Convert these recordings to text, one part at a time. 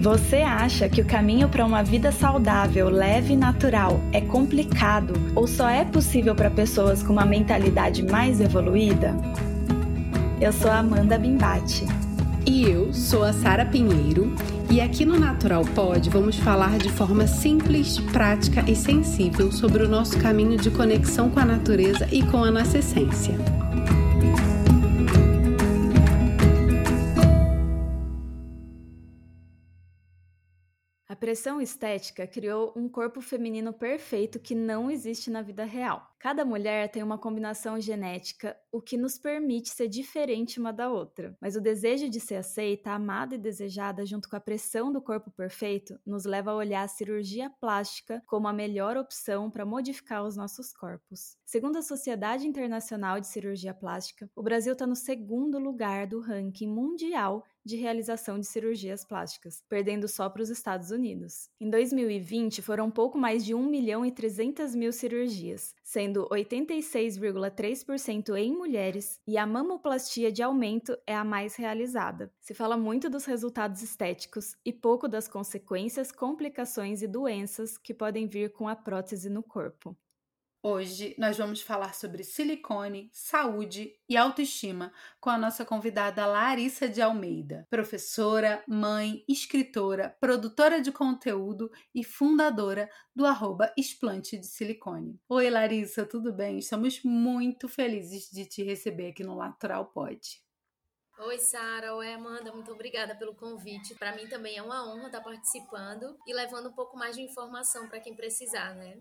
Você acha que o caminho para uma vida saudável, leve e natural é complicado ou só é possível para pessoas com uma mentalidade mais evoluída? Eu sou Amanda Bimbate. E eu sou a Sara Pinheiro. E aqui no Natural Pod vamos falar de forma simples, prática e sensível sobre o nosso caminho de conexão com a natureza e com a nossa essência. Pressão estética criou um corpo feminino perfeito que não existe na vida real. Cada mulher tem uma combinação genética, o que nos permite ser diferente uma da outra. Mas o desejo de ser aceita, amada e desejada, junto com a pressão do corpo perfeito, nos leva a olhar a cirurgia plástica como a melhor opção para modificar os nossos corpos. Segundo a Sociedade Internacional de Cirurgia Plástica, o Brasil está no segundo lugar do ranking mundial de realização de cirurgias plásticas, perdendo só para os Estados Unidos. Em 2020, foram pouco mais de 1 milhão e 300 mil cirurgias, sendo 86,3% em mulheres, e a mamoplastia de aumento é a mais realizada. Se fala muito dos resultados estéticos e pouco das consequências, complicações e doenças que podem vir com a prótese no corpo. Hoje nós vamos falar sobre silicone, saúde e autoestima com a nossa convidada Larissa de Almeida, professora, mãe, escritora, produtora de conteúdo e fundadora do arroba Explante de Silicone. Oi Larissa, tudo bem? Estamos muito felizes de te receber aqui no Lateral Pod. Oi, Sara. Oi, Amanda. Muito obrigada pelo convite. Para mim também é uma honra estar participando e levando um pouco mais de informação para quem precisar, né?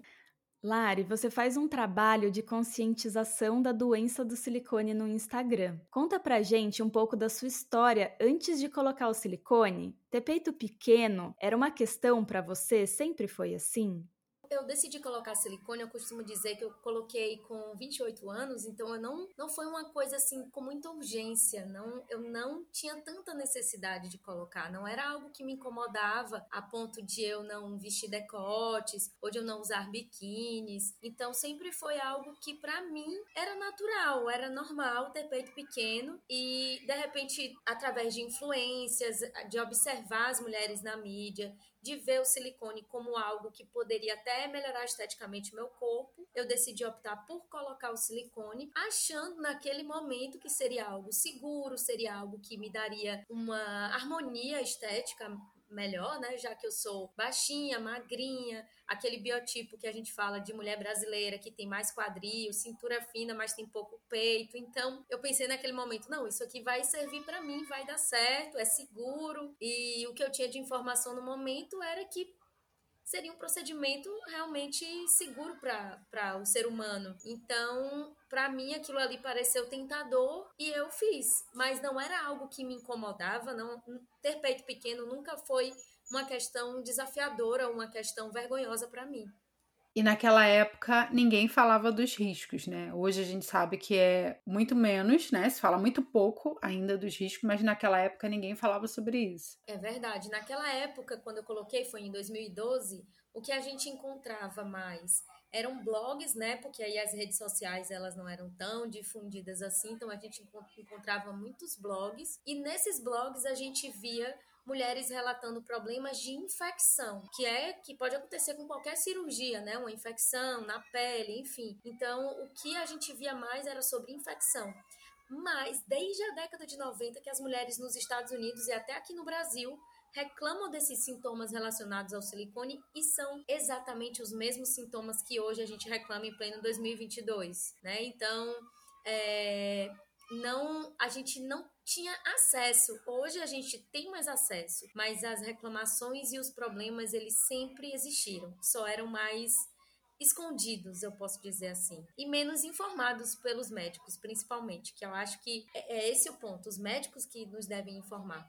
Lari, você faz um trabalho de conscientização da doença do silicone no Instagram. Conta pra gente um pouco da sua história antes de colocar o silicone. Ter peito pequeno era uma questão para você? Sempre foi assim? Eu decidi colocar silicone, eu costumo dizer que eu coloquei com 28 anos, então eu não, não foi uma coisa assim com muita urgência, não, eu não tinha tanta necessidade de colocar, não era algo que me incomodava a ponto de eu não vestir decotes ou de eu não usar biquínis. Então sempre foi algo que para mim era natural, era normal ter peito pequeno e de repente através de influências, de observar as mulheres na mídia, de ver o silicone como algo que poderia até melhorar esteticamente meu corpo, eu decidi optar por colocar o silicone, achando naquele momento que seria algo seguro, seria algo que me daria uma harmonia estética melhor, né? Já que eu sou baixinha, magrinha, aquele biotipo que a gente fala de mulher brasileira que tem mais quadril, cintura fina, mas tem pouco peito. Então, eu pensei naquele momento, não, isso aqui vai servir para mim, vai dar certo, é seguro. E o que eu tinha de informação no momento era que seria um procedimento realmente seguro para o ser humano. Então, para mim, aquilo ali pareceu tentador e eu fiz. Mas não era algo que me incomodava, não ter peito pequeno nunca foi uma questão desafiadora, uma questão vergonhosa para mim. E naquela época ninguém falava dos riscos, né? Hoje a gente sabe que é muito menos, né? Se fala muito pouco ainda dos riscos, mas naquela época ninguém falava sobre isso. É verdade. Naquela época, quando eu coloquei, foi em 2012, o que a gente encontrava mais eram blogs, né? Porque aí as redes sociais elas não eram tão difundidas assim, então a gente encontrava muitos blogs e nesses blogs a gente via mulheres relatando problemas de infecção, que é que pode acontecer com qualquer cirurgia, né? Uma infecção na pele, enfim. Então, o que a gente via mais era sobre infecção. Mas desde a década de 90 que as mulheres nos Estados Unidos e até aqui no Brasil reclamam desses sintomas relacionados ao silicone e são exatamente os mesmos sintomas que hoje a gente reclama em pleno 2022, né? Então, é, não, a gente não tinha acesso. Hoje a gente tem mais acesso, mas as reclamações e os problemas eles sempre existiram, só eram mais escondidos, eu posso dizer assim, e menos informados pelos médicos, principalmente, que eu acho que é, é esse o ponto, os médicos que nos devem informar.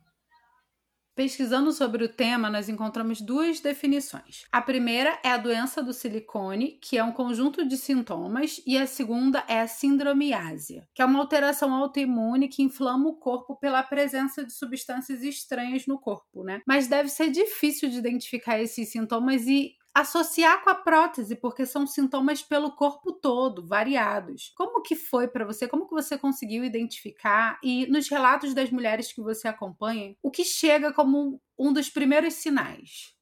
Pesquisando sobre o tema, nós encontramos duas definições. A primeira é a doença do silicone, que é um conjunto de sintomas, e a segunda é a síndromiásia, que é uma alteração autoimune que inflama o corpo pela presença de substâncias estranhas no corpo, né? Mas deve ser difícil de identificar esses sintomas e associar com a prótese, porque são sintomas pelo corpo todo, variados. Como que foi para você? Como que você conseguiu identificar e nos relatos das mulheres que você acompanha, o que chega como um dos primeiros sinais?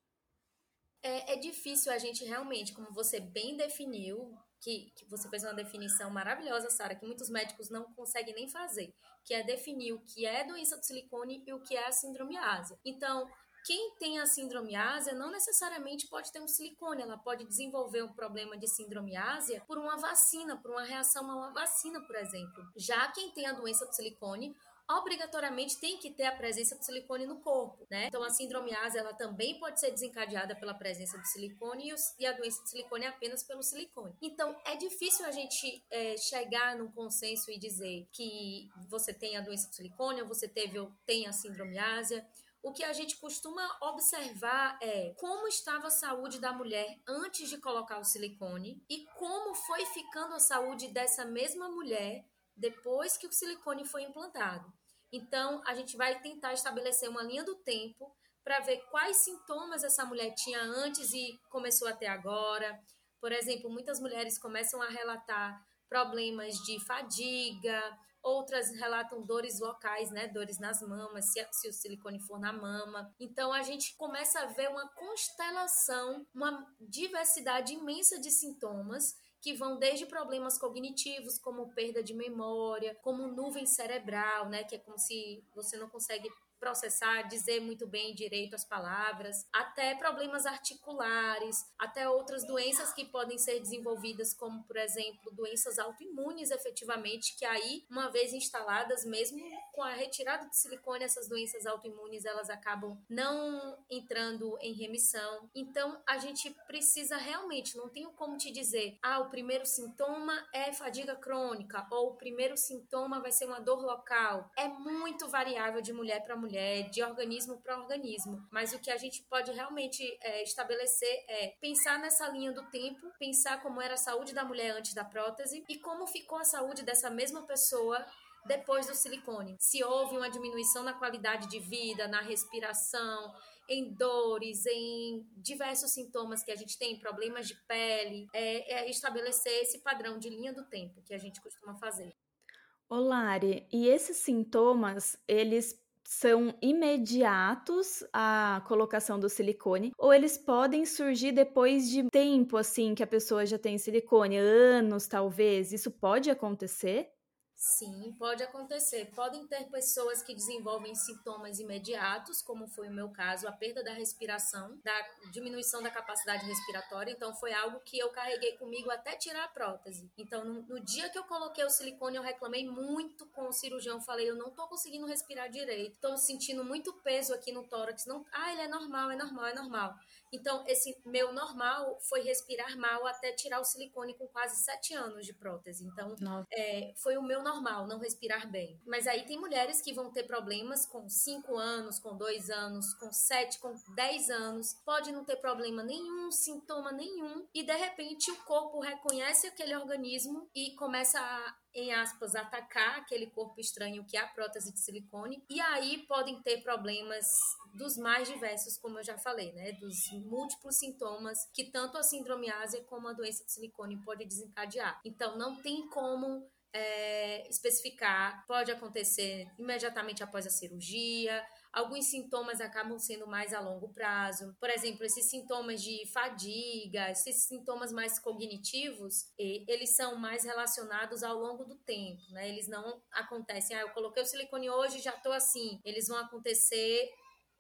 É, é difícil a gente realmente, como você bem definiu, que, que você fez uma definição maravilhosa, Sara, que muitos médicos não conseguem nem fazer, que é definir o que é doença do silicone e o que é a síndrome ásia. Então, quem tem a síndrome ásia não necessariamente pode ter um silicone, ela pode desenvolver um problema de síndrome ásia por uma vacina, por uma reação a uma vacina, por exemplo. Já quem tem a doença do silicone obrigatoriamente tem que ter a presença do silicone no corpo, né? Então a síndrome ásia ela também pode ser desencadeada pela presença do silicone e, a doença do silicone é apenas pelo silicone. Então é difícil a gente é, chegar num consenso e dizer que você tem a doença do silicone ou você teve ou tem a síndrome ásia o que a gente costuma observar é como estava a saúde da mulher antes de colocar o silicone e como foi ficando a saúde dessa mesma mulher depois que o silicone foi implantado. Então, a gente vai tentar estabelecer uma linha do tempo para ver quais sintomas essa mulher tinha antes e começou até agora. Por exemplo, muitas mulheres começam a relatar problemas de fadiga, outras relatam dores locais, né? Dores nas mamas, se, se o silicone for na mama. Então a gente começa a ver uma constelação, uma diversidade imensa de sintomas que vão desde problemas cognitivos, como perda de memória, como nuvem cerebral, né, que é como se você não consegue processar, dizer muito bem direito as palavras, até problemas articulares, até outras doenças que podem ser desenvolvidas, como por exemplo doenças autoimunes, efetivamente, que aí, uma vez instaladas, mesmo com a retirada de silicone, essas doenças autoimunes elas acabam não entrando em remissão. Então, a gente precisa realmente, não tenho como te dizer, ah, o primeiro sintoma é fadiga crônica ou o primeiro sintoma vai ser uma dor local. É muito variável de mulher para mulher mulher, de organismo para organismo. Mas o que a gente pode realmente é, estabelecer é pensar nessa linha do tempo, pensar como era a saúde da mulher antes da prótese e como ficou a saúde dessa mesma pessoa depois do silicone. Se houve uma diminuição na qualidade de vida, na respiração, em dores, em diversos sintomas que a gente tem, problemas de pele, é, é estabelecer esse padrão de linha do tempo que a gente costuma fazer. Olari, e esses sintomas, eles são imediatos à colocação do silicone ou eles podem surgir depois de tempo assim que a pessoa já tem silicone, anos talvez. Isso pode acontecer? Sim, pode acontecer. Podem ter pessoas que desenvolvem sintomas imediatos, como foi o meu caso, a perda da respiração, da diminuição da capacidade respiratória. Então, foi algo que eu carreguei comigo até tirar a prótese. Então, no, no dia que eu coloquei o silicone, eu reclamei muito com o cirurgião. Falei, eu não tô conseguindo respirar direito, tô sentindo muito peso aqui no tórax. Não, ah, ele é normal, é normal, é normal. Então, esse meu normal foi respirar mal até tirar o silicone com quase sete anos de prótese. Então, é, foi o meu normal, não respirar bem. Mas aí tem mulheres que vão ter problemas com cinco anos, com dois anos, com sete, com dez anos. Pode não ter problema nenhum, sintoma nenhum. E de repente o corpo reconhece aquele organismo e começa a em aspas, atacar aquele corpo estranho que é a prótese de silicone, e aí podem ter problemas dos mais diversos, como eu já falei, né? Dos múltiplos sintomas que tanto a síndrome ásia como a doença de silicone pode desencadear. Então, não tem como é, especificar, pode acontecer imediatamente após a cirurgia, Alguns sintomas acabam sendo mais a longo prazo. Por exemplo, esses sintomas de fadiga, esses sintomas mais cognitivos, eles são mais relacionados ao longo do tempo, né? Eles não acontecem, ah, eu coloquei o silicone hoje e já tô assim. Eles vão acontecer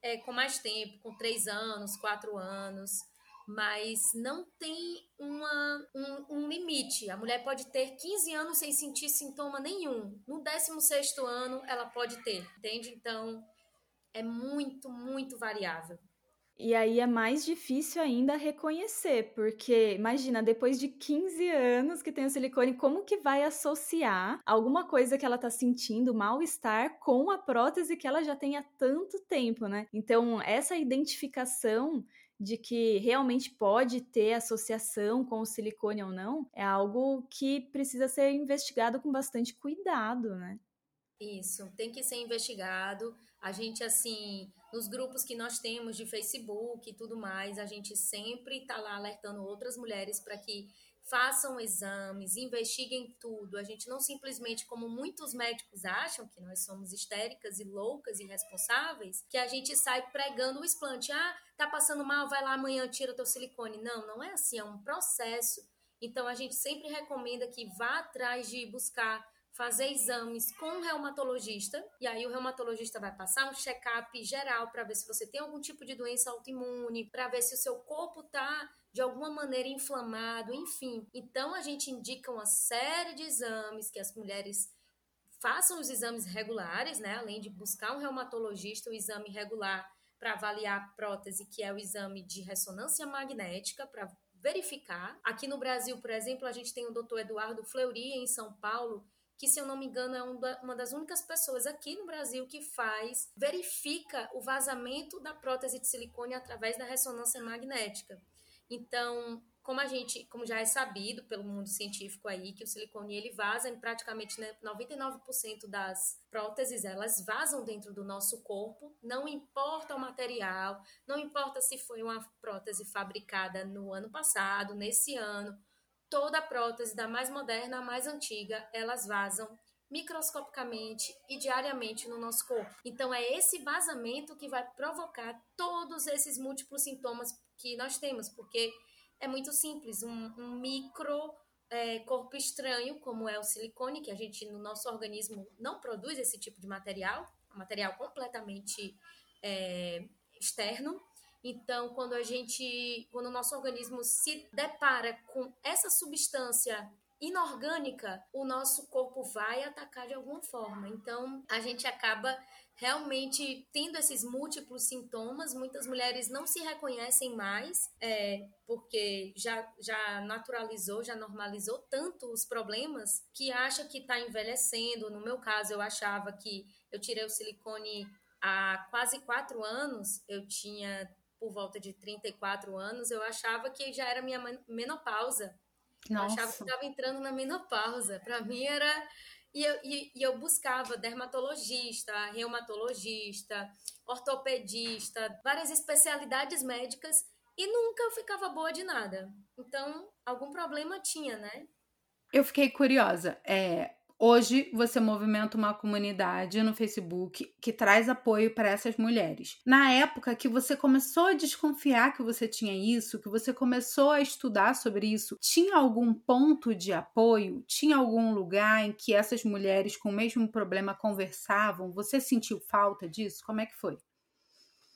é, com mais tempo, com três anos, quatro anos mas não tem uma, um, um, limite. A mulher pode ter 15 anos sem sentir sintoma nenhum. No 16 ano, ela pode ter, entende? Então, é muito, muito variável. E aí é mais difícil ainda reconhecer, porque imagina, depois de 15 anos que tem o silicone, como que vai associar alguma coisa que ela tá sentindo, mal-estar, com a prótese que ela já tem há tanto tempo, né? Então, essa identificação de que realmente pode ter associação com o silicone ou não, é algo que precisa ser investigado com bastante cuidado, né? Isso, tem que ser investigado. A gente, assim, nos grupos que nós temos de Facebook e tudo mais, a gente sempre está lá alertando outras mulheres para que façam exames, investiguem tudo. A gente não simplesmente, como muitos médicos acham, que nós somos histéricas e loucas e irresponsáveis, que a gente sai pregando o explante. Ah, tá passando mal, vai lá amanhã, tira teu silicone. Não, não é assim, é um processo. Então a gente sempre recomenda que vá atrás de buscar fazer exames com um reumatologista, e aí o reumatologista vai passar um check-up geral para ver se você tem algum tipo de doença autoimune, para ver se o seu corpo está de alguma maneira inflamado, enfim. Então a gente indica uma série de exames que as mulheres façam os exames regulares, né? Além de buscar um reumatologista, o exame regular para avaliar a prótese, que é o exame de ressonância magnética para verificar. Aqui no Brasil, por exemplo, a gente tem o Dr. Eduardo Fleury em São Paulo, que se eu não me engano é uma das únicas pessoas aqui no Brasil que faz, verifica o vazamento da prótese de silicone através da ressonância magnética. Então, como a gente, como já é sabido pelo mundo científico aí, que o silicone ele vaza em praticamente né, 99% das próteses, elas vazam dentro do nosso corpo, não importa o material, não importa se foi uma prótese fabricada no ano passado, nesse ano, toda prótese, da mais moderna à mais antiga, elas vazam microscopicamente e diariamente no nosso corpo. Então é esse vazamento que vai provocar todos esses múltiplos sintomas que nós temos, porque é muito simples, um, um micro é, corpo estranho, como é o silicone, que a gente no nosso organismo não produz esse tipo de material, um material completamente é, externo. Então, quando a gente, quando o nosso organismo se depara com essa substância inorgânica, o nosso corpo vai atacar de alguma forma. Então, a gente acaba realmente tendo esses múltiplos sintomas. Muitas mulheres não se reconhecem mais, é, porque já, já naturalizou, já normalizou tanto os problemas, que acha que está envelhecendo. No meu caso, eu achava que eu tirei o silicone há quase quatro anos, eu tinha por volta de 34 anos, eu achava que já era minha menopausa. Nossa. Eu achava que estava entrando na menopausa. Para mim era. E eu, e, e eu buscava dermatologista, reumatologista, ortopedista, várias especialidades médicas e nunca ficava boa de nada. Então, algum problema tinha, né? Eu fiquei curiosa. É, Hoje você movimenta uma comunidade no Facebook que traz apoio para essas mulheres. Na época que você começou a desconfiar que você tinha isso, que você começou a estudar sobre isso, tinha algum ponto de apoio? Tinha algum lugar em que essas mulheres com o mesmo problema conversavam? Você sentiu falta disso? Como é que foi?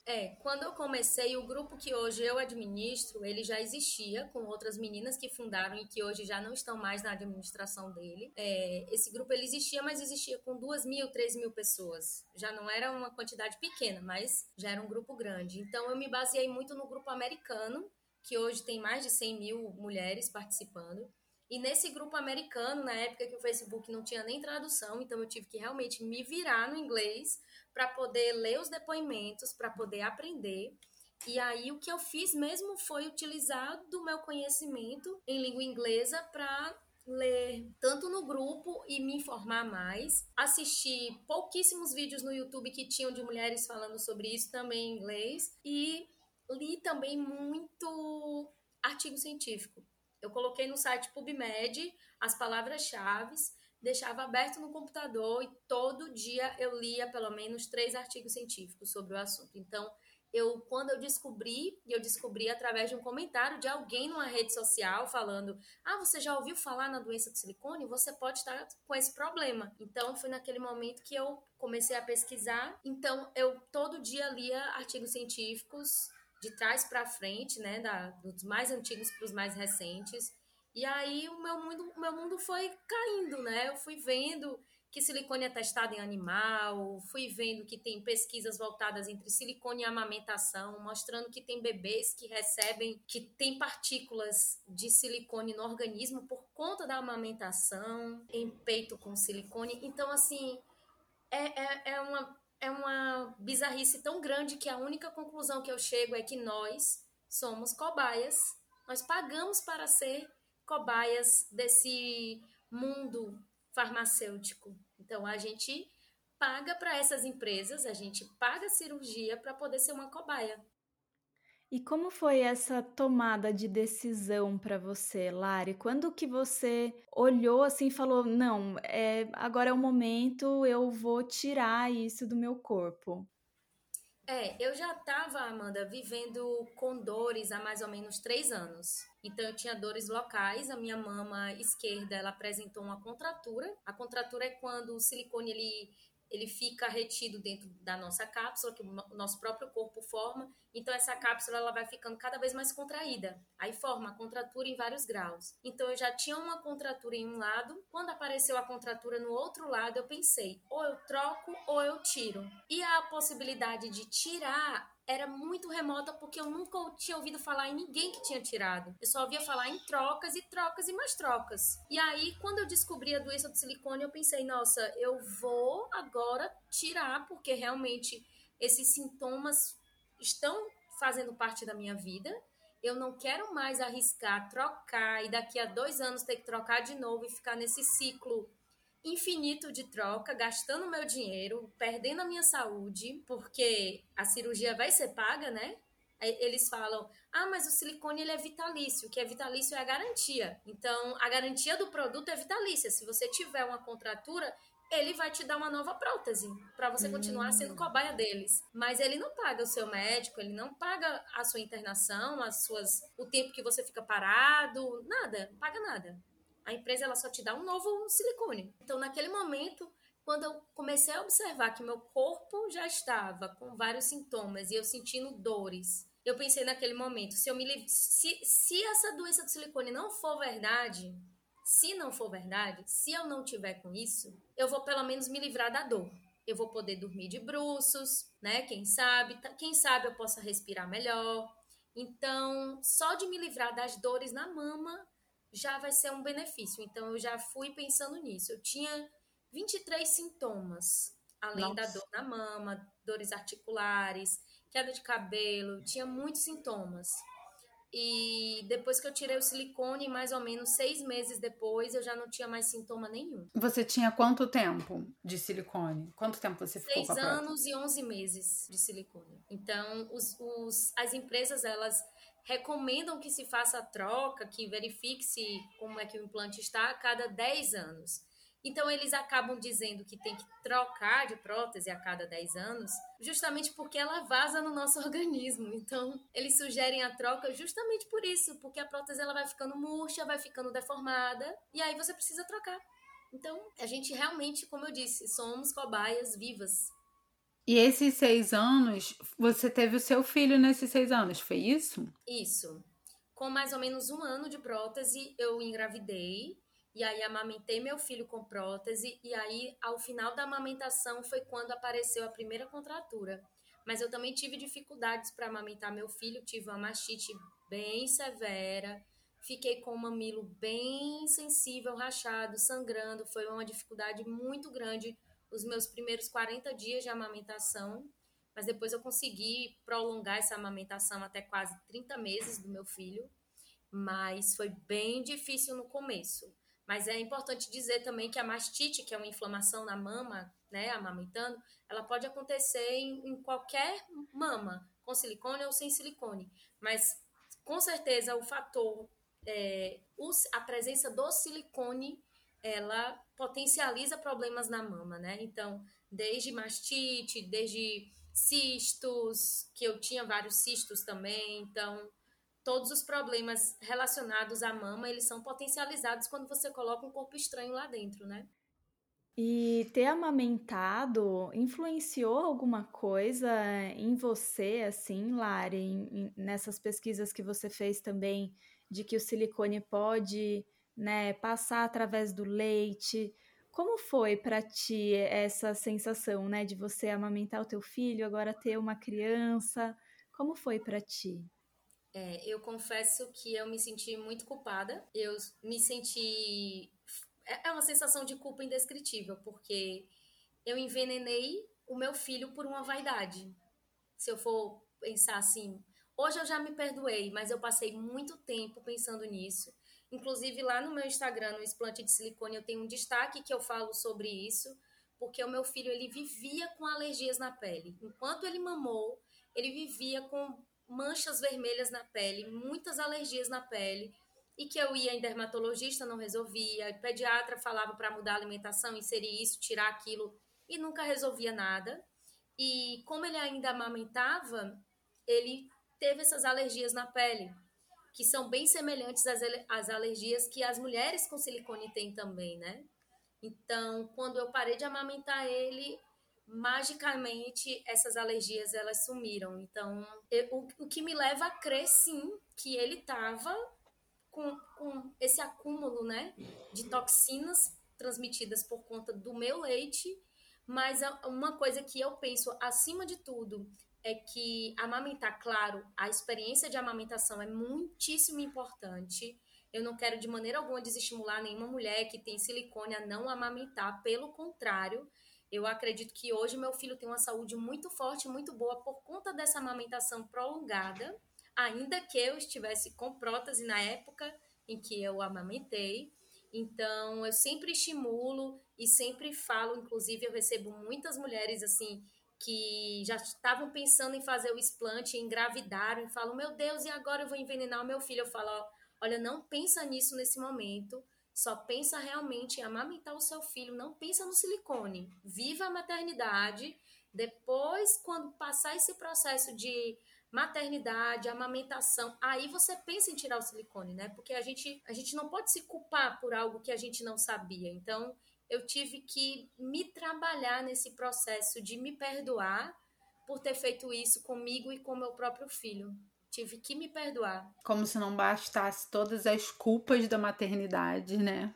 É, quando eu comecei, o grupo que hoje eu administro, ele já existia com outras meninas que fundaram e que hoje já não estão mais na administração dele. É, esse grupo ele existia, mas existia com duas mil, três mil pessoas. Já não era uma quantidade pequena, mas já era um grupo grande. Então eu me baseei muito no grupo americano, que hoje tem mais de 100 mil mulheres participando. E nesse grupo americano, na época que o Facebook não tinha nem tradução, então eu tive que realmente me virar no inglês para poder ler os depoimentos, para poder aprender. E aí o que eu fiz mesmo foi utilizar do meu conhecimento em língua inglesa para ler tanto no grupo e me informar mais, assistir pouquíssimos vídeos no YouTube que tinham de mulheres falando sobre isso também em inglês e li também muito artigo científico. Eu coloquei no site PubMed as palavras-chave deixava aberto no computador e todo dia eu lia pelo menos três artigos científicos sobre o assunto. Então, eu quando eu descobri, eu descobri através de um comentário de alguém numa rede social falando: "Ah, você já ouviu falar na doença do silicone? Você pode estar com esse problema". Então, foi naquele momento que eu comecei a pesquisar. Então, eu todo dia lia artigos científicos de trás para frente, né, da, dos mais antigos para os mais recentes. E aí o meu mundo, o meu mundo foi caindo, né? Eu fui vendo que silicone é testado em animal, fui vendo que tem pesquisas voltadas entre silicone e amamentação, mostrando que tem bebês que recebem, que tem partículas de silicone no organismo por conta da amamentação, em peito com silicone. Então, assim, é, é, é, uma, é uma bizarrice tão grande que a única conclusão que eu chego é que nós somos cobaias, nós pagamos para ser cobaias desse mundo farmacêutico. Então a gente paga para essas empresas, a gente paga cirurgia para poder ser uma cobaia. E como foi essa tomada de decisão para você, Lari? Quando que você olhou assim e falou: não, é, agora é o momento, eu vou tirar isso do meu corpo? É, eu já estava, Amanda, vivendo com dores há mais ou menos três anos. Então eu tinha dores locais. A minha mama esquerda ela apresentou uma contratura. A contratura é quando o silicone ele ele fica retido dentro da nossa cápsula, que o nosso próprio corpo forma. Então, essa cápsula ela vai ficando cada vez mais contraída. Aí forma a contratura em vários graus. Então, eu já tinha uma contratura em um lado. Quando apareceu a contratura no outro lado, eu pensei: ou eu troco ou eu tiro. E a possibilidade de tirar era muito remota porque eu nunca tinha ouvido falar em ninguém que tinha tirado. Eu só ouvia falar em trocas e trocas e mais trocas. E aí, quando eu descobri a doença do silicone, eu pensei, nossa, eu vou agora tirar porque realmente esses sintomas estão fazendo parte da minha vida. Eu não quero mais arriscar, trocar e daqui a dois anos ter que trocar de novo e ficar nesse ciclo infinito de troca, gastando meu dinheiro, perdendo a minha saúde, porque a cirurgia vai ser paga, né? Eles falam, ah, mas o silicone ele é vitalício, o que é vitalício é a garantia. Então, a garantia do produto é vitalícia. Se você tiver uma contratura, ele vai te dar uma nova prótese para você continuar hum. sendo cobaia deles. Mas ele não paga o seu médico, ele não paga a sua internação, as suas, o tempo que você fica parado, nada, não paga nada. A empresa ela só te dá um novo silicone. Então, naquele momento, quando eu comecei a observar que meu corpo já estava com vários sintomas e eu sentindo dores, eu pensei naquele momento, se eu me se, se essa doença do silicone não for verdade, se não for verdade, se eu não tiver com isso, eu vou pelo menos me livrar da dor. Eu vou poder dormir de bruços, né? Quem sabe, quem sabe eu possa respirar melhor. Então, só de me livrar das dores na mama já vai ser um benefício. Então, eu já fui pensando nisso. Eu tinha 23 sintomas, além Nossa. da dor na mama, dores articulares, queda de cabelo, tinha muitos sintomas. E depois que eu tirei o silicone, mais ou menos seis meses depois, eu já não tinha mais sintoma nenhum. Você tinha quanto tempo de silicone? Quanto tempo você ficou Seis com a anos e onze meses de silicone. Então, os, os, as empresas, elas recomendam que se faça a troca, que verifique-se como é que o implante está a cada 10 anos. Então, eles acabam dizendo que tem que trocar de prótese a cada 10 anos, justamente porque ela vaza no nosso organismo. Então, eles sugerem a troca justamente por isso, porque a prótese ela vai ficando murcha, vai ficando deformada, e aí você precisa trocar. Então, a gente realmente, como eu disse, somos cobaias vivas e esses seis anos, você teve o seu filho nesses seis anos, foi isso? Isso. Com mais ou menos um ano de prótese, eu engravidei. E aí amamentei meu filho com prótese. E aí, ao final da amamentação, foi quando apareceu a primeira contratura. Mas eu também tive dificuldades para amamentar meu filho. Tive uma mastite bem severa. Fiquei com o mamilo bem sensível, rachado, sangrando. Foi uma dificuldade muito grande os meus primeiros 40 dias de amamentação, mas depois eu consegui prolongar essa amamentação até quase 30 meses do meu filho, mas foi bem difícil no começo. Mas é importante dizer também que a mastite, que é uma inflamação na mama, né, amamentando, ela pode acontecer em, em qualquer mama, com silicone ou sem silicone. Mas com certeza o fator, é, a presença do silicone ela potencializa problemas na mama, né? Então, desde mastite, desde cistos, que eu tinha vários cistos também, então todos os problemas relacionados à mama, eles são potencializados quando você coloca um corpo estranho lá dentro, né? E ter amamentado influenciou alguma coisa em você, assim, Lari, nessas pesquisas que você fez também, de que o silicone pode né, passar através do leite. Como foi para ti essa sensação, né, de você amamentar o teu filho, agora ter uma criança? Como foi para ti? É, eu confesso que eu me senti muito culpada. Eu me senti é, é uma sensação de culpa indescritível, porque eu envenenei o meu filho por uma vaidade. Se eu for pensar assim, hoje eu já me perdoei, mas eu passei muito tempo pensando nisso. Inclusive, lá no meu Instagram, no Explante de Silicone, eu tenho um destaque que eu falo sobre isso, porque o meu filho ele vivia com alergias na pele. Enquanto ele mamou, ele vivia com manchas vermelhas na pele, muitas alergias na pele, e que eu ia em dermatologista, não resolvia, pediatra falava para mudar a alimentação, inserir isso, tirar aquilo, e nunca resolvia nada. E como ele ainda amamentava, ele teve essas alergias na pele, que são bem semelhantes às, às alergias que as mulheres com silicone têm também, né? Então, quando eu parei de amamentar ele, magicamente essas alergias elas sumiram. Então, eu, o, o que me leva a crer sim que ele estava com, com esse acúmulo, né, de toxinas transmitidas por conta do meu leite, mas uma coisa que eu penso acima de tudo é que amamentar, claro, a experiência de amamentação é muitíssimo importante. Eu não quero de maneira alguma desestimular nenhuma mulher que tem silicone a não amamentar, pelo contrário, eu acredito que hoje meu filho tem uma saúde muito forte, muito boa por conta dessa amamentação prolongada, ainda que eu estivesse com prótese na época em que eu amamentei. Então, eu sempre estimulo e sempre falo, inclusive eu recebo muitas mulheres assim que já estavam pensando em fazer o explante, engravidaram e falam: "Meu Deus, e agora eu vou envenenar o meu filho?" Eu falo: "Olha, não pensa nisso nesse momento. Só pensa realmente em amamentar o seu filho, não pensa no silicone. Viva a maternidade. Depois, quando passar esse processo de maternidade, amamentação, aí você pensa em tirar o silicone, né? Porque a gente, a gente não pode se culpar por algo que a gente não sabia. Então, eu tive que me trabalhar nesse processo de me perdoar por ter feito isso comigo e com meu próprio filho. Tive que me perdoar. Como se não bastasse todas as culpas da maternidade, né?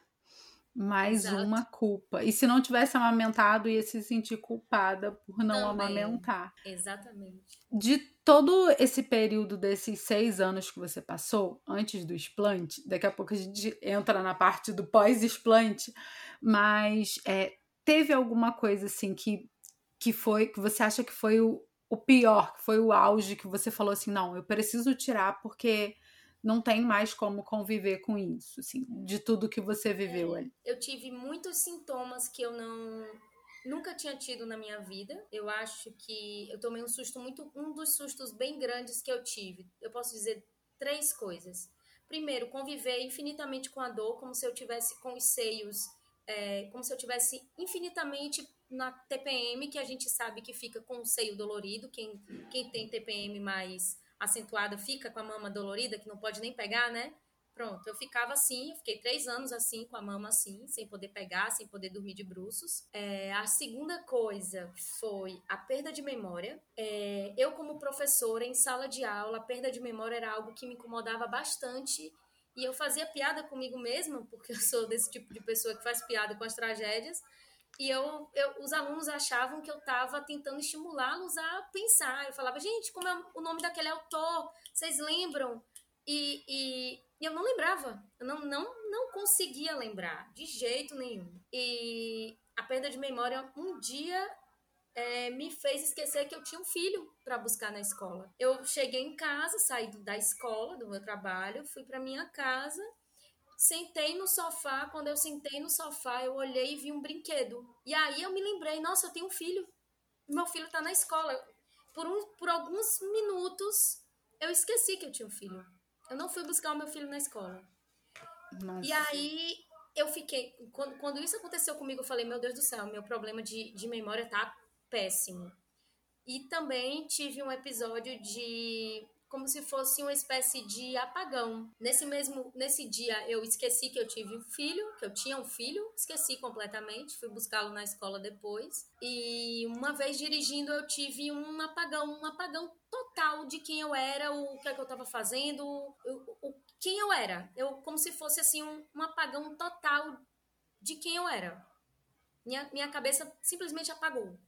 Mais Exato. uma culpa. E se não tivesse amamentado, ia se sentir culpada por não Também. amamentar. Exatamente. De todo esse período desses seis anos que você passou, antes do explante, daqui a pouco a gente entra na parte do pós-explante, mas é, teve alguma coisa assim que, que foi, que você acha que foi o, o pior, que foi o auge que você falou assim, não, eu preciso tirar porque não tem mais como conviver com isso, assim, de tudo que você viveu é, ali. Eu tive muitos sintomas que eu não nunca tinha tido na minha vida. Eu acho que eu tomei um susto muito, um dos sustos bem grandes que eu tive. Eu posso dizer três coisas. Primeiro, conviver infinitamente com a dor, como se eu tivesse com os seios, é, como se eu tivesse infinitamente na TPM, que a gente sabe que fica com o seio dolorido, quem, quem tem TPM mais acentuada fica com a mama dolorida, que não pode nem pegar, né? Pronto, eu ficava assim, eu fiquei três anos assim, com a mama assim, sem poder pegar, sem poder dormir de bruços. É, a segunda coisa foi a perda de memória. É, eu, como professora, em sala de aula, a perda de memória era algo que me incomodava bastante e eu fazia piada comigo mesma, porque eu sou desse tipo de pessoa que faz piada com as tragédias. E eu, eu, os alunos achavam que eu estava tentando estimulá-los a pensar. Eu falava, gente, como é o nome daquele autor? Vocês lembram? E, e, e, eu não lembrava. Eu não, não, não conseguia lembrar, de jeito nenhum. E a perda de memória, um dia, é, me fez esquecer que eu tinha um filho para buscar na escola. Eu cheguei em casa, saí da escola, do meu trabalho, fui para minha casa Sentei no sofá, quando eu sentei no sofá, eu olhei e vi um brinquedo. E aí eu me lembrei, nossa, eu tenho um filho. Meu filho tá na escola. Por, um, por alguns minutos, eu esqueci que eu tinha um filho. Eu não fui buscar o meu filho na escola. Nossa. E aí eu fiquei. Quando, quando isso aconteceu comigo, eu falei, meu Deus do céu, meu problema de, de memória tá péssimo. E também tive um episódio de como se fosse uma espécie de apagão. Nesse mesmo nesse dia eu esqueci que eu tive um filho, que eu tinha um filho, esqueci completamente, fui buscá-lo na escola depois. E uma vez dirigindo eu tive um apagão, um apagão total de quem eu era, o que é que eu estava fazendo, o, o, quem eu era. Eu como se fosse assim um, um apagão total de quem eu era. Minha, minha cabeça simplesmente apagou.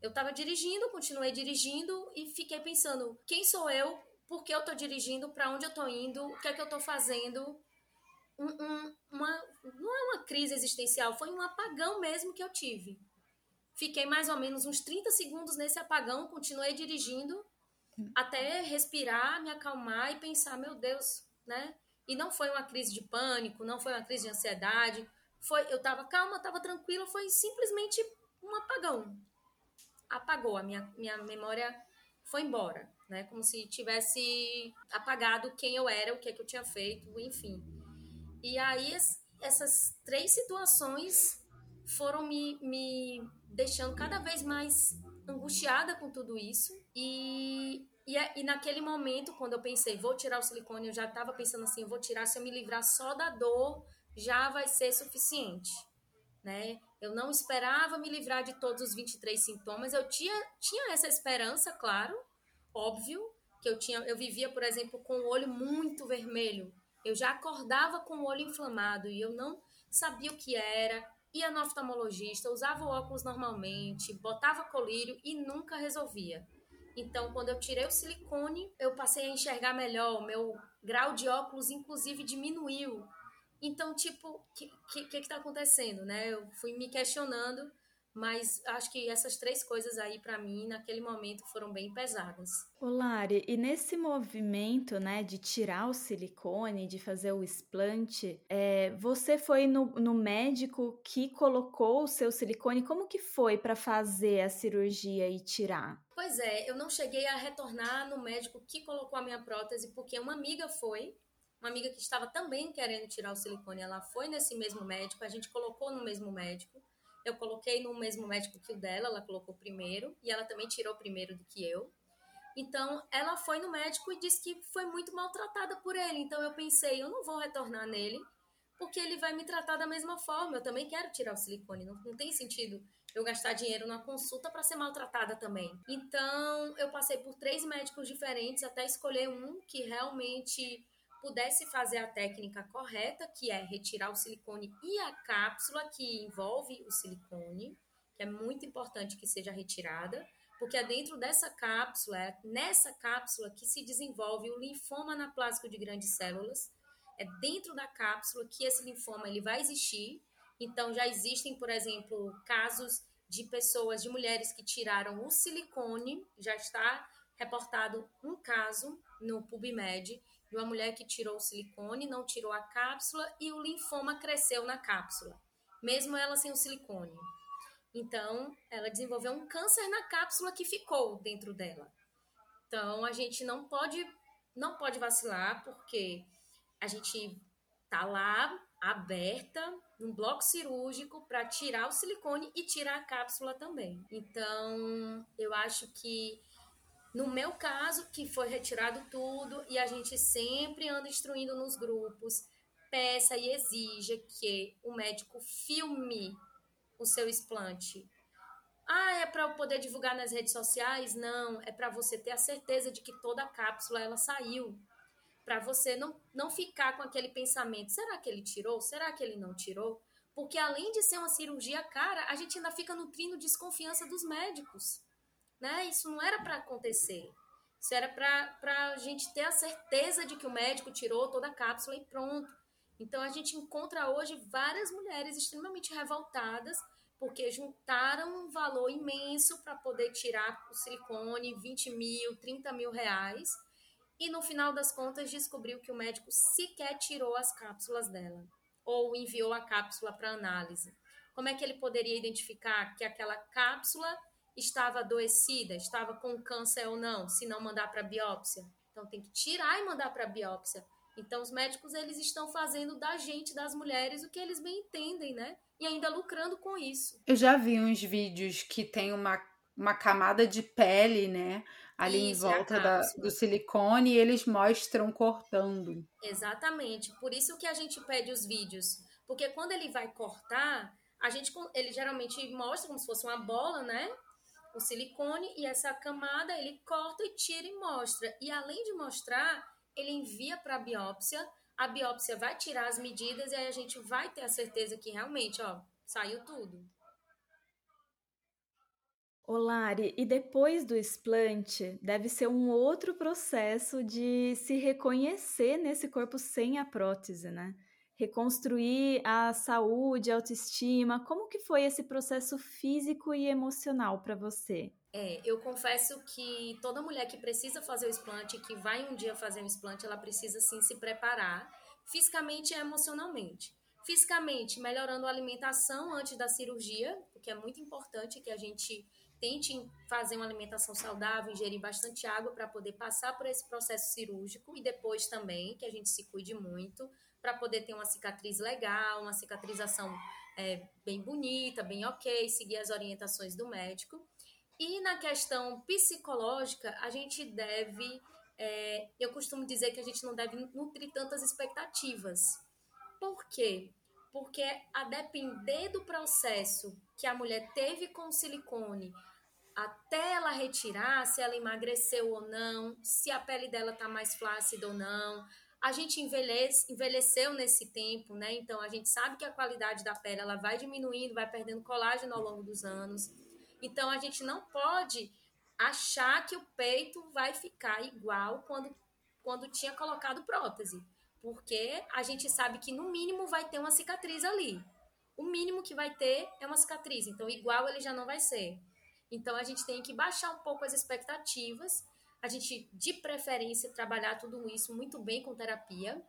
Eu estava dirigindo, continuei dirigindo e fiquei pensando: quem sou eu? Por que eu estou dirigindo, para onde eu estou indo, o que é que eu estou fazendo. Um, um, uma, não é uma crise existencial, foi um apagão mesmo que eu tive. Fiquei mais ou menos uns 30 segundos nesse apagão, continuei dirigindo até respirar, me acalmar e pensar, meu Deus, né? E não foi uma crise de pânico, não foi uma crise de ansiedade, foi eu estava calma, estava tranquila, foi simplesmente um apagão. Apagou a minha minha memória foi embora, né? Como se tivesse apagado quem eu era, o que é que eu tinha feito, enfim. E aí essas três situações foram me, me deixando cada vez mais angustiada com tudo isso. E, e, e, naquele momento, quando eu pensei, vou tirar o silicone, eu já estava pensando assim, vou tirar, se eu me livrar só da dor, já vai ser suficiente, né? Eu não esperava me livrar de todos os 23 sintomas, eu tinha, tinha essa esperança, claro, óbvio, que eu tinha, eu vivia, por exemplo, com o olho muito vermelho, eu já acordava com o olho inflamado e eu não sabia o que era, ia no oftalmologista, usava óculos normalmente, botava colírio e nunca resolvia. Então, quando eu tirei o silicone, eu passei a enxergar melhor, o meu grau de óculos, inclusive, diminuiu. Então, tipo, o que, que, que, que tá acontecendo, né? Eu fui me questionando mas acho que essas três coisas aí, para mim, naquele momento, foram bem pesadas. Ô Lari, e nesse movimento, né, de tirar o silicone, de fazer o explante, é, você foi no, no médico que colocou o seu silicone? Como que foi para fazer a cirurgia e tirar? Pois é, eu não cheguei a retornar no médico que colocou a minha prótese, porque uma amiga foi, uma amiga que estava também querendo tirar o silicone, ela foi nesse mesmo médico, a gente colocou no mesmo médico. Eu coloquei no mesmo médico que o dela, ela colocou primeiro, e ela também tirou primeiro do que eu. Então, ela foi no médico e disse que foi muito maltratada por ele. Então, eu pensei, eu não vou retornar nele, porque ele vai me tratar da mesma forma. Eu também quero tirar o silicone. Não, não tem sentido eu gastar dinheiro na consulta para ser maltratada também. Então, eu passei por três médicos diferentes até escolher um que realmente pudesse fazer a técnica correta, que é retirar o silicone e a cápsula que envolve o silicone, que é muito importante que seja retirada, porque é dentro dessa cápsula, é nessa cápsula que se desenvolve o linfoma anaplásico de grandes células. É dentro da cápsula que esse linfoma ele vai existir. Então já existem, por exemplo, casos de pessoas, de mulheres que tiraram o silicone, já está reportado um caso no PubMed de uma mulher que tirou o silicone, não tirou a cápsula e o linfoma cresceu na cápsula, mesmo ela sem o silicone. Então, ela desenvolveu um câncer na cápsula que ficou dentro dela. Então, a gente não pode não pode vacilar porque a gente tá lá aberta num bloco cirúrgico para tirar o silicone e tirar a cápsula também. Então, eu acho que no meu caso, que foi retirado tudo e a gente sempre anda instruindo nos grupos, peça e exija que o médico filme o seu explante. Ah, é para eu poder divulgar nas redes sociais? Não, é para você ter a certeza de que toda a cápsula ela saiu. Para você não, não ficar com aquele pensamento: será que ele tirou? Será que ele não tirou? Porque além de ser uma cirurgia cara, a gente ainda fica nutrindo desconfiança dos médicos né? Isso não era para acontecer. Isso era para a gente ter a certeza de que o médico tirou toda a cápsula e pronto. Então a gente encontra hoje várias mulheres extremamente revoltadas porque juntaram um valor imenso para poder tirar o silicone, 20 mil, 30 mil reais, e no final das contas descobriu que o médico sequer tirou as cápsulas dela ou enviou a cápsula para análise. Como é que ele poderia identificar que aquela cápsula estava adoecida, estava com câncer ou não, se não mandar para biópsia. Então tem que tirar e mandar para biópsia. Então os médicos eles estão fazendo da gente, das mulheres, o que eles bem entendem, né? E ainda lucrando com isso. Eu já vi uns vídeos que tem uma, uma camada de pele, né? Ali isso, em é volta da, do silicone e eles mostram cortando. Exatamente. Por isso que a gente pede os vídeos. Porque quando ele vai cortar, a gente ele geralmente mostra como se fosse uma bola, né? O silicone e essa camada ele corta e tira e mostra. E além de mostrar, ele envia para a biópsia. A biópsia vai tirar as medidas e aí a gente vai ter a certeza que realmente, ó, saiu tudo. Olari, e depois do explante, deve ser um outro processo de se reconhecer nesse corpo sem a prótese, né? Reconstruir a saúde, a autoestima. Como que foi esse processo físico e emocional para você? É, eu confesso que toda mulher que precisa fazer o explante, que vai um dia fazer um explante, ela precisa sim se preparar fisicamente e emocionalmente. Fisicamente, melhorando a alimentação antes da cirurgia, porque é muito importante que a gente tente fazer uma alimentação saudável, ingerir bastante água para poder passar por esse processo cirúrgico e depois também que a gente se cuide muito para poder ter uma cicatriz legal, uma cicatrização é, bem bonita, bem ok, seguir as orientações do médico. E na questão psicológica, a gente deve, é, eu costumo dizer que a gente não deve nutrir tantas expectativas. Por quê? Porque a depender do processo que a mulher teve com silicone, até ela retirar, se ela emagreceu ou não, se a pele dela está mais flácida ou não. A gente envelhece, envelheceu nesse tempo, né? Então a gente sabe que a qualidade da pele ela vai diminuindo, vai perdendo colágeno ao longo dos anos. Então a gente não pode achar que o peito vai ficar igual quando, quando tinha colocado prótese, porque a gente sabe que no mínimo vai ter uma cicatriz ali. O mínimo que vai ter é uma cicatriz, então igual ele já não vai ser. Então a gente tem que baixar um pouco as expectativas, a gente de preferência trabalhar tudo isso muito bem com terapia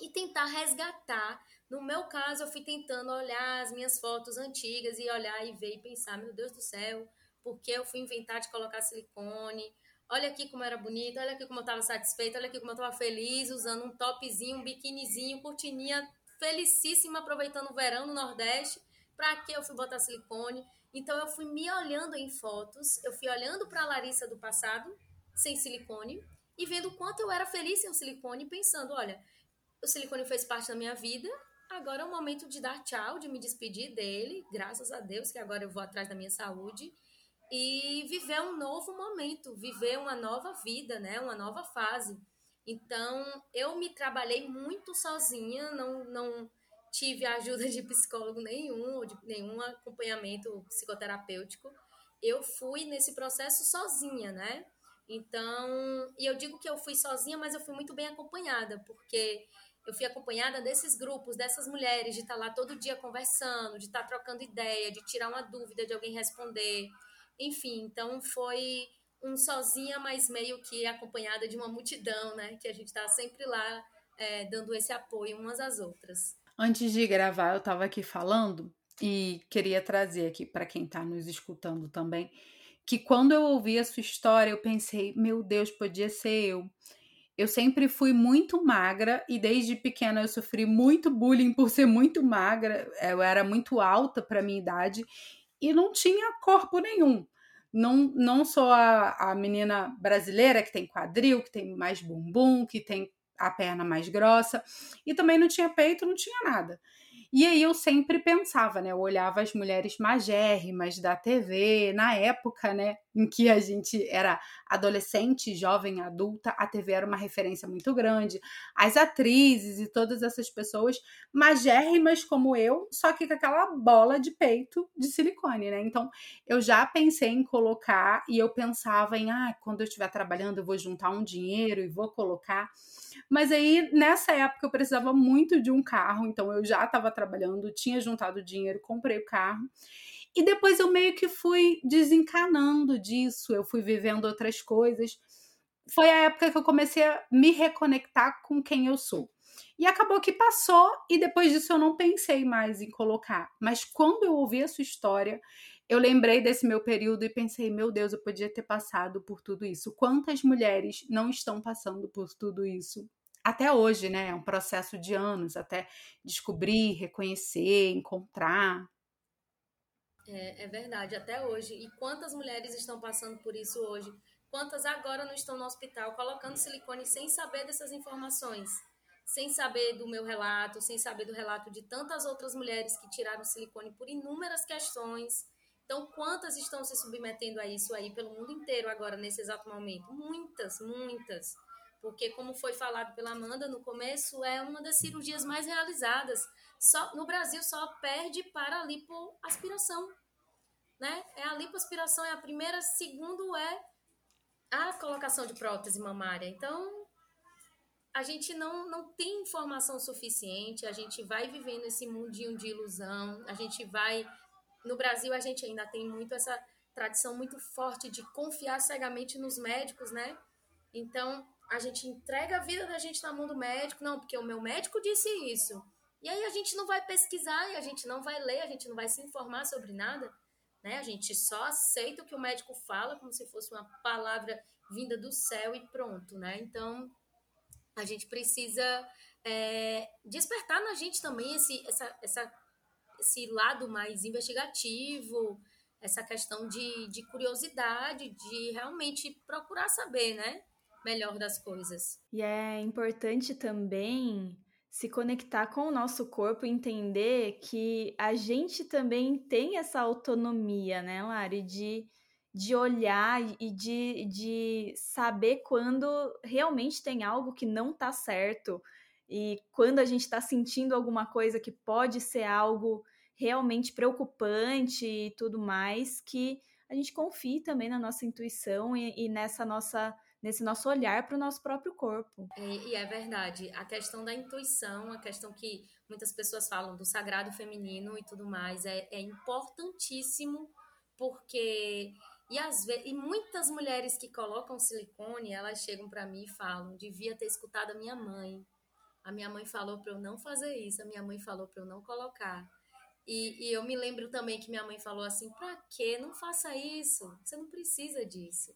e tentar resgatar. No meu caso, eu fui tentando olhar as minhas fotos antigas e olhar e ver e pensar, meu Deus do céu, por que eu fui inventar de colocar silicone? Olha aqui como era bonito, olha aqui como eu estava satisfeita, olha aqui como eu estava feliz, usando um topzinho, um biquinizinho, cortininha, felicíssima, aproveitando o verão no Nordeste. Para que eu fui botar silicone? Então eu fui me olhando em fotos, eu fui olhando para a Larissa do passado, sem silicone, e vendo o quanto eu era feliz sem o silicone, pensando, olha, o silicone fez parte da minha vida, agora é o momento de dar tchau, de me despedir dele, graças a Deus que agora eu vou atrás da minha saúde e viver um novo momento, viver uma nova vida, né, uma nova fase. Então, eu me trabalhei muito sozinha, não não tive ajuda de psicólogo nenhum, ou de nenhum acompanhamento psicoterapêutico. Eu fui nesse processo sozinha, né? Então, e eu digo que eu fui sozinha, mas eu fui muito bem acompanhada, porque eu fui acompanhada desses grupos, dessas mulheres, de estar lá todo dia conversando, de estar trocando ideia, de tirar uma dúvida, de alguém responder. Enfim, então foi um sozinha, mas meio que acompanhada de uma multidão, né? Que a gente está sempre lá é, dando esse apoio umas às outras. Antes de gravar, eu estava aqui falando e queria trazer aqui para quem está nos escutando também, que quando eu ouvi a sua história, eu pensei, meu Deus, podia ser eu. Eu sempre fui muito magra e desde pequena eu sofri muito bullying por ser muito magra. Eu era muito alta para minha idade e não tinha corpo nenhum. Não, não sou a, a menina brasileira que tem quadril, que tem mais bumbum, que tem a perna mais grossa, e também não tinha peito, não tinha nada. E aí eu sempre pensava, né? Eu olhava as mulheres magérrimas da TV, na época, né, em que a gente era adolescente, jovem, adulta, a TV era uma referência muito grande. As atrizes e todas essas pessoas magérrimas como eu, só que com aquela bola de peito de silicone, né? Então, eu já pensei em colocar e eu pensava em, ah, quando eu estiver trabalhando, eu vou juntar um dinheiro e vou colocar. Mas aí, nessa época, eu precisava muito de um carro, então eu já estava trabalhando, tinha juntado dinheiro, comprei o carro. E depois eu meio que fui desencanando disso, eu fui vivendo outras coisas. Foi a época que eu comecei a me reconectar com quem eu sou. E acabou que passou, e depois disso eu não pensei mais em colocar. Mas quando eu ouvi a sua história, eu lembrei desse meu período e pensei, meu Deus, eu podia ter passado por tudo isso. Quantas mulheres não estão passando por tudo isso? Até hoje, né? É um processo de anos até descobrir, reconhecer, encontrar. É, é verdade, até hoje. E quantas mulheres estão passando por isso hoje? Quantas agora não estão no hospital colocando silicone sem saber dessas informações? sem saber do meu relato, sem saber do relato de tantas outras mulheres que tiraram silicone por inúmeras questões, então, quantas estão se submetendo a isso aí pelo mundo inteiro agora, nesse exato momento? Muitas, muitas. Porque, como foi falado pela Amanda no começo, é uma das cirurgias mais realizadas. Só, no Brasil, só perde para a lipoaspiração. Né? É a lipoaspiração é a primeira, segundo é a colocação de prótese mamária. Então, a gente não, não tem informação suficiente, a gente vai vivendo esse mundinho de ilusão, a gente vai no Brasil a gente ainda tem muito essa tradição muito forte de confiar cegamente nos médicos, né? Então, a gente entrega a vida da gente na mão do médico, não, porque o meu médico disse isso. E aí a gente não vai pesquisar, e a gente não vai ler, a gente não vai se informar sobre nada. né? A gente só aceita o que o médico fala como se fosse uma palavra vinda do céu e pronto, né? Então, a gente precisa é, despertar na gente também esse, essa, essa, esse lado mais investigativo, essa questão de, de curiosidade, de realmente procurar saber, né? Melhor das coisas. E é importante também se conectar com o nosso corpo e entender que a gente também tem essa autonomia, né, Lari, de, de olhar e de, de saber quando realmente tem algo que não tá certo e quando a gente está sentindo alguma coisa que pode ser algo realmente preocupante e tudo mais, que a gente confie também na nossa intuição e, e nessa nossa nesse nosso olhar para o nosso próprio corpo. E, e, é verdade, a questão da intuição, a questão que muitas pessoas falam do sagrado feminino e tudo mais, é, é importantíssimo porque e às vezes, e muitas mulheres que colocam silicone, elas chegam para mim e falam: devia ter escutado a minha mãe. A minha mãe falou para eu não fazer isso, a minha mãe falou para eu não colocar. E, e, eu me lembro também que minha mãe falou assim: pra quê? Não faça isso, você não precisa disso.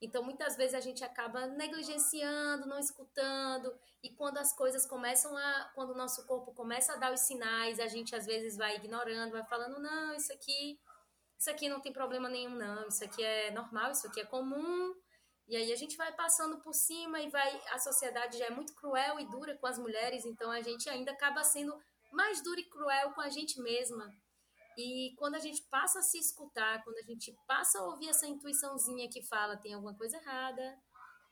Então, muitas vezes a gente acaba negligenciando, não escutando, e quando as coisas começam a. Quando o nosso corpo começa a dar os sinais, a gente às vezes vai ignorando, vai falando: não, isso aqui, isso aqui não tem problema nenhum, não, isso aqui é normal, isso aqui é comum. E aí a gente vai passando por cima e vai. A sociedade já é muito cruel e dura com as mulheres, então a gente ainda acaba sendo mais dura e cruel com a gente mesma. E quando a gente passa a se escutar, quando a gente passa a ouvir essa intuiçãozinha que fala tem alguma coisa errada,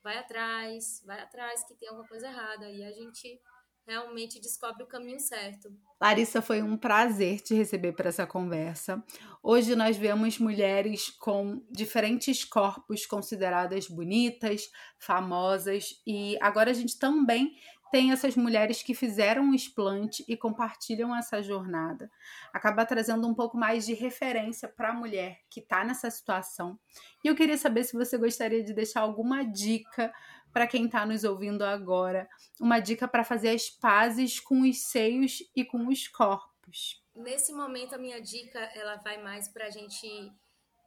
vai atrás, vai atrás que tem alguma coisa errada. E a gente realmente descobre o caminho certo. Larissa, foi um prazer te receber para essa conversa. Hoje nós vemos mulheres com diferentes corpos consideradas bonitas, famosas, e agora a gente também tem essas mulheres que fizeram o explante e compartilham essa jornada. Acaba trazendo um pouco mais de referência para a mulher que está nessa situação. E eu queria saber se você gostaria de deixar alguma dica para quem está nos ouvindo agora, uma dica para fazer as pazes com os seios e com os corpos. Nesse momento, a minha dica ela vai mais para a gente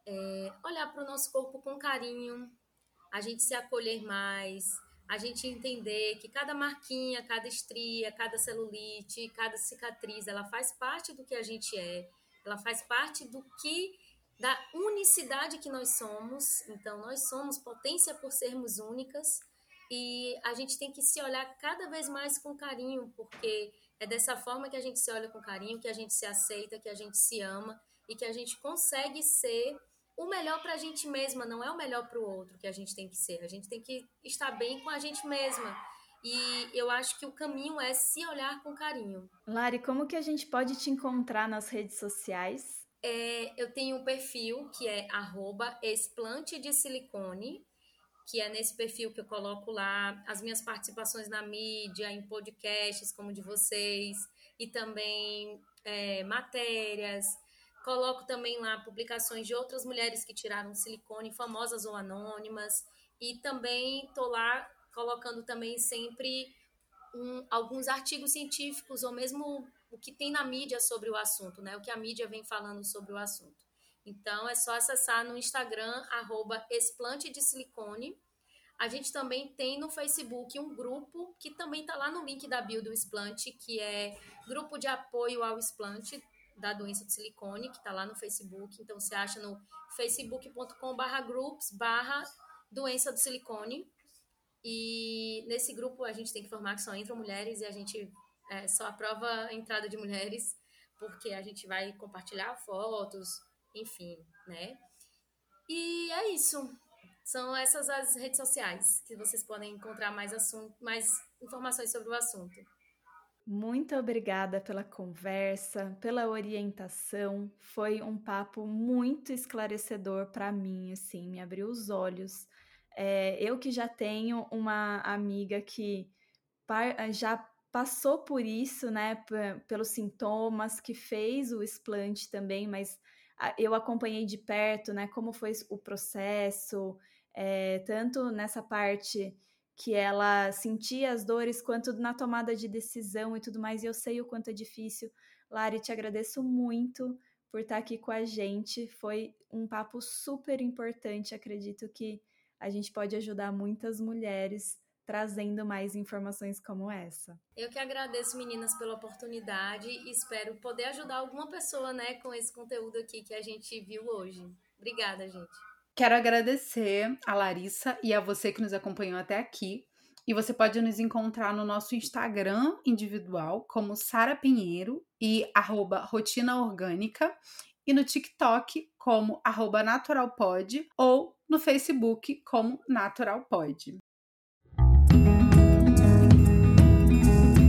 é, olhar para o nosso corpo com carinho, a gente se acolher mais, a gente entender que cada marquinha, cada estria, cada celulite, cada cicatriz, ela faz parte do que a gente é, ela faz parte do que da unicidade que nós somos. Então nós somos potência por sermos únicas e a gente tem que se olhar cada vez mais com carinho, porque é dessa forma que a gente se olha com carinho, que a gente se aceita, que a gente se ama e que a gente consegue ser o melhor para a gente mesma, não é o melhor para o outro que a gente tem que ser. A gente tem que estar bem com a gente mesma. E eu acho que o caminho é se olhar com carinho. Lari, como que a gente pode te encontrar nas redes sociais? É, eu tenho um perfil que é explante de silicone, que é nesse perfil que eu coloco lá as minhas participações na mídia, em podcasts como o de vocês, e também é, matérias, Coloco também lá publicações de outras mulheres que tiraram silicone, famosas ou anônimas. E também tô lá colocando também sempre um, alguns artigos científicos ou mesmo o que tem na mídia sobre o assunto, né? O que a mídia vem falando sobre o assunto. Então é só acessar no Instagram @explante de silicone. A gente também tem no Facebook um grupo que também está lá no link da bio do explante, que é Grupo de Apoio ao Explante da doença do silicone, que está lá no Facebook. Então, você acha no facebook.com/barra groups barra doença do silicone. E nesse grupo a gente tem que informar que só entram mulheres e a gente é, só aprova a entrada de mulheres, porque a gente vai compartilhar fotos, enfim, né? E é isso. São essas as redes sociais que vocês podem encontrar mais, assunto, mais informações sobre o assunto. Muito obrigada pela conversa, pela orientação. Foi um papo muito esclarecedor para mim, assim, me abriu os olhos. É, eu que já tenho uma amiga que já passou por isso, né, pelos sintomas, que fez o explante também, mas eu acompanhei de perto, né, como foi o processo, é, tanto nessa parte que ela sentia as dores, quanto na tomada de decisão e tudo mais, e eu sei o quanto é difícil. Lari, te agradeço muito por estar aqui com a gente. Foi um papo super importante. Acredito que a gente pode ajudar muitas mulheres trazendo mais informações como essa. Eu que agradeço, meninas, pela oportunidade e espero poder ajudar alguma pessoa, né, com esse conteúdo aqui que a gente viu hoje. Obrigada, gente. Quero agradecer a Larissa e a você que nos acompanhou até aqui. E você pode nos encontrar no nosso Instagram individual como Sara Pinheiro e arroba Rotina Orgânica e no TikTok como arroba naturalpod ou no Facebook como naturalpod.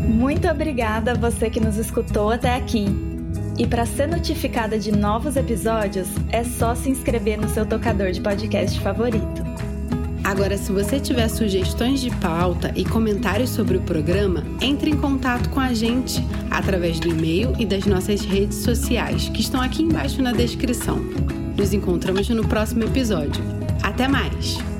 Muito obrigada a você que nos escutou até aqui. E para ser notificada de novos episódios, é só se inscrever no seu tocador de podcast favorito. Agora, se você tiver sugestões de pauta e comentários sobre o programa, entre em contato com a gente através do e-mail e das nossas redes sociais, que estão aqui embaixo na descrição. Nos encontramos no próximo episódio. Até mais!